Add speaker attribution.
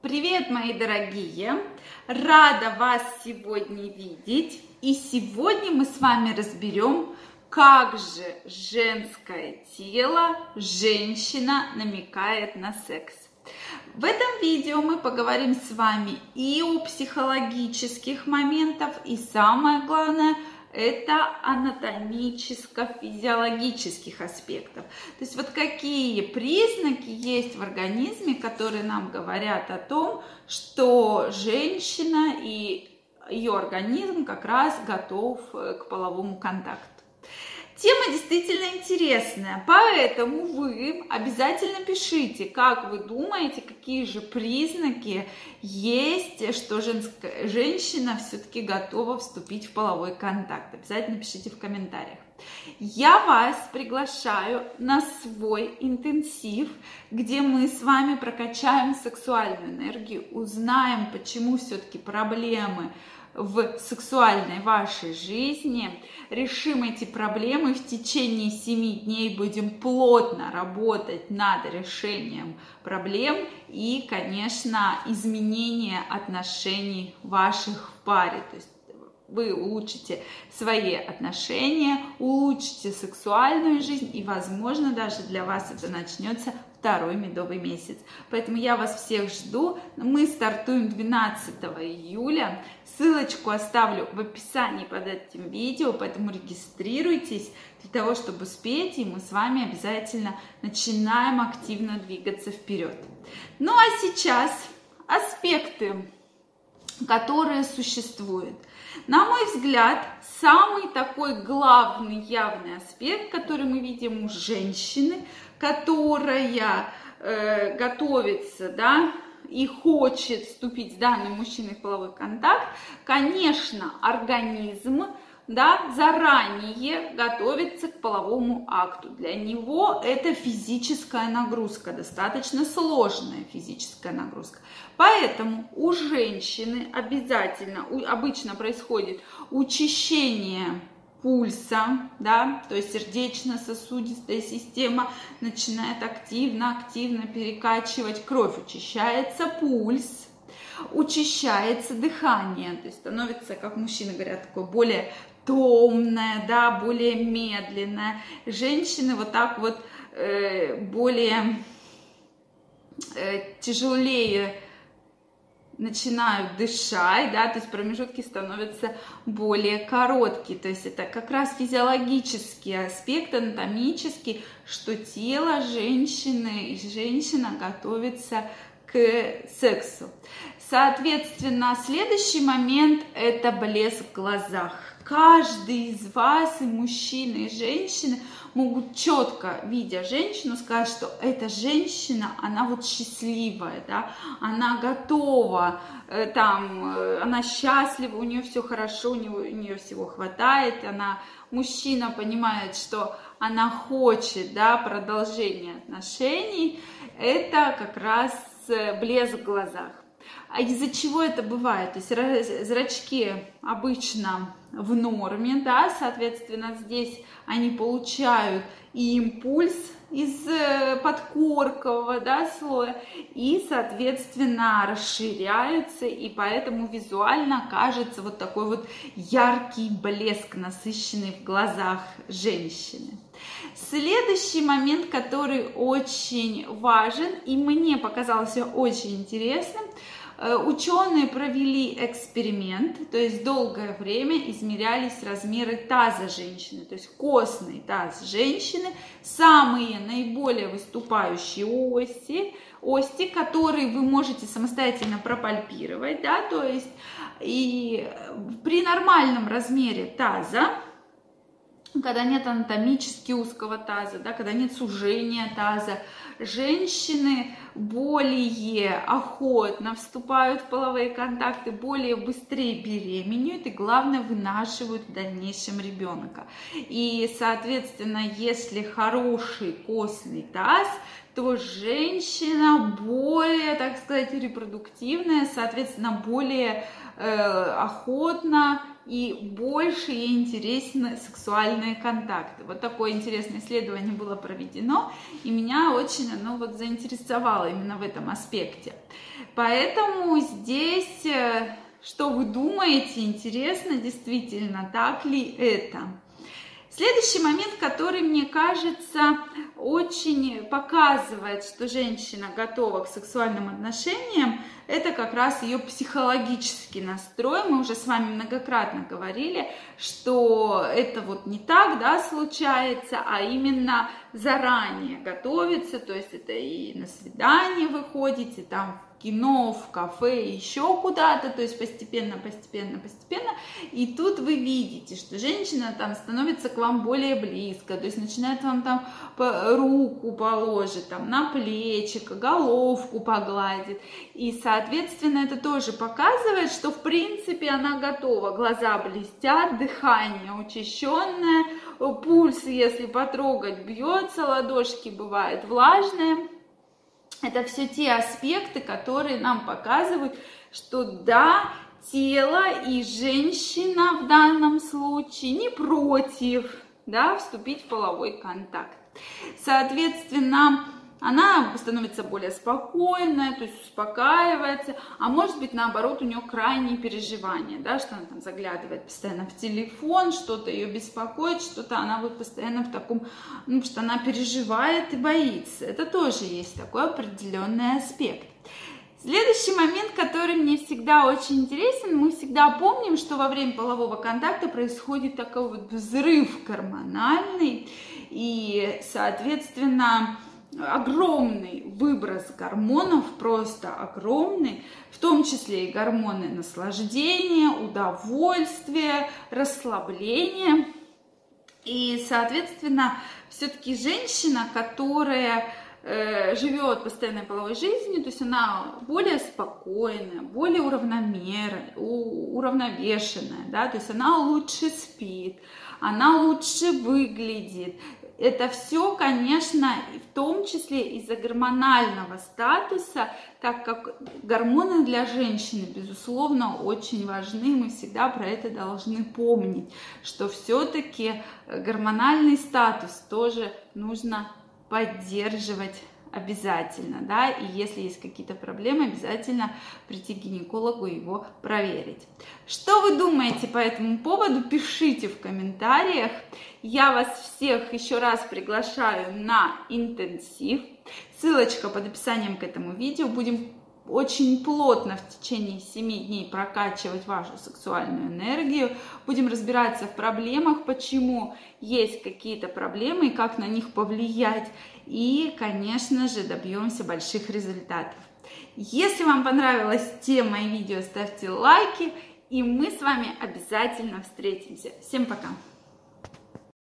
Speaker 1: Привет, мои дорогие! Рада вас сегодня видеть. И сегодня мы с вами разберем, как же женское тело, женщина намекает на секс. В этом видео мы поговорим с вами и о психологических моментах, и самое главное – это анатомическо-физиологических аспектов. То есть вот какие признаки есть в организме, которые нам говорят о том, что женщина и ее организм как раз готов к половому контакту. Тема действительно интересная, поэтому вы обязательно пишите, как вы думаете, какие же признаки есть, что женская, женщина все-таки готова вступить в половой контакт. Обязательно пишите в комментариях. Я вас приглашаю на свой интенсив, где мы с вами прокачаем сексуальную энергию, узнаем, почему все-таки проблемы в сексуальной вашей жизни. Решим эти проблемы в течение 7 дней, будем плотно работать над решением проблем и, конечно, изменение отношений ваших в паре. То есть вы улучшите свои отношения, улучшите сексуальную жизнь и, возможно, даже для вас это начнется второй медовый месяц. Поэтому я вас всех жду. Мы стартуем 12 июля. Ссылочку оставлю в описании под этим видео, поэтому регистрируйтесь для того, чтобы успеть, и мы с вами обязательно начинаем активно двигаться вперед. Ну а сейчас аспекты, которые существуют. На мой взгляд, самый такой главный явный аспект, который мы видим у женщины, которая э, готовится, да, и хочет вступить с данным мужчиной в половой контакт, конечно, организм да, заранее готовится к половому акту. Для него это физическая нагрузка, достаточно сложная физическая нагрузка. Поэтому у женщины обязательно, обычно происходит учащение пульса, да, то есть сердечно-сосудистая система начинает активно-активно перекачивать кровь, учащается пульс, учащается дыхание, то есть становится, как мужчины говорят, такое более томное, да, более медленное. Женщины вот так вот э, более э, тяжелее начинают дышать, да, то есть промежутки становятся более короткие, то есть это как раз физиологический аспект, анатомический, что тело женщины и женщина готовится к сексу. Соответственно, следующий момент – это блеск в глазах. Каждый из вас, и мужчины, и женщины, могут четко, видя женщину, сказать, что эта женщина, она вот счастливая, да, она готова, э, там, э, она счастлива, у нее все хорошо, у нее, у нее всего хватает, она, мужчина понимает, что она хочет, да, продолжения отношений, это как раз э, блеск в глазах. А из-за чего это бывает? То есть зрачки обычно в норме, да, соответственно, здесь они получают и импульс из э, подкоркового да, слоя и, соответственно, расширяются, и поэтому визуально кажется вот такой вот яркий блеск, насыщенный в глазах женщины. Следующий момент, который очень важен и мне показался очень интересным – ученые провели эксперимент, то есть долгое время измерялись размеры таза женщины, то есть костный таз женщины, самые наиболее выступающие оси, ости, которые вы можете самостоятельно пропальпировать, да, то есть и при нормальном размере таза когда нет анатомически узкого таза, да, когда нет сужения таза, женщины более охотно вступают в половые контакты, более быстрее беременеют и, главное, вынашивают в дальнейшем ребенка. И, соответственно, если хороший костный таз, то женщина более, так сказать, репродуктивная, соответственно, более э, охотно и больше ей интересны сексуальные контакты. Вот такое интересное исследование было проведено, и меня очень оно вот заинтересовало именно в этом аспекте. Поэтому здесь, э, что вы думаете, интересно действительно, так ли это? Следующий момент, который, мне кажется, очень показывает, что женщина готова к сексуальным отношениям, это как раз ее психологический настрой. Мы уже с вами многократно говорили, что это вот не так, да, случается, а именно заранее готовится, то есть это и на свидание выходите, там кино, в кафе, еще куда-то, то есть постепенно, постепенно, постепенно. И тут вы видите, что женщина там становится к вам более близко, то есть начинает вам там руку положить, там на плечико, головку погладит. И, соответственно, это тоже показывает, что, в принципе, она готова. Глаза блестят, дыхание учащенное, пульс, если потрогать, бьется, ладошки бывают влажные это все те аспекты, которые нам показывают, что да, тело и женщина в данном случае не против да, вступить в половой контакт. Соответственно, она становится более спокойная, то есть успокаивается, а может быть наоборот у нее крайние переживания, да, что она там заглядывает постоянно в телефон, что-то ее беспокоит, что-то она вот постоянно в таком, ну, что она переживает и боится. Это тоже есть такой определенный аспект. Следующий момент, который мне всегда очень интересен, мы всегда помним, что во время полового контакта происходит такой вот взрыв гормональный, и, соответственно, огромный выброс гормонов, просто огромный, в том числе и гормоны наслаждения, удовольствия, расслабления. И, соответственно, все-таки женщина, которая э, живет постоянной половой жизнью, то есть она более спокойная, более уравномерная, уравновешенная, да, то есть она лучше спит, она лучше выглядит, это все, конечно, в том числе из-за гормонального статуса, так как гормоны для женщины, безусловно, очень важны. Мы всегда про это должны помнить, что все-таки гормональный статус тоже нужно поддерживать обязательно, да, и если есть какие-то проблемы, обязательно прийти к гинекологу и его проверить. Что вы думаете по этому поводу, пишите в комментариях. Я вас всех еще раз приглашаю на интенсив. Ссылочка под описанием к этому видео. Будем очень плотно в течение 7 дней прокачивать вашу сексуальную энергию. Будем разбираться в проблемах, почему есть какие-то проблемы и как на них повлиять. И, конечно же, добьемся больших результатов. Если вам понравилась тема и видео, ставьте лайки. И мы с вами обязательно встретимся. Всем пока!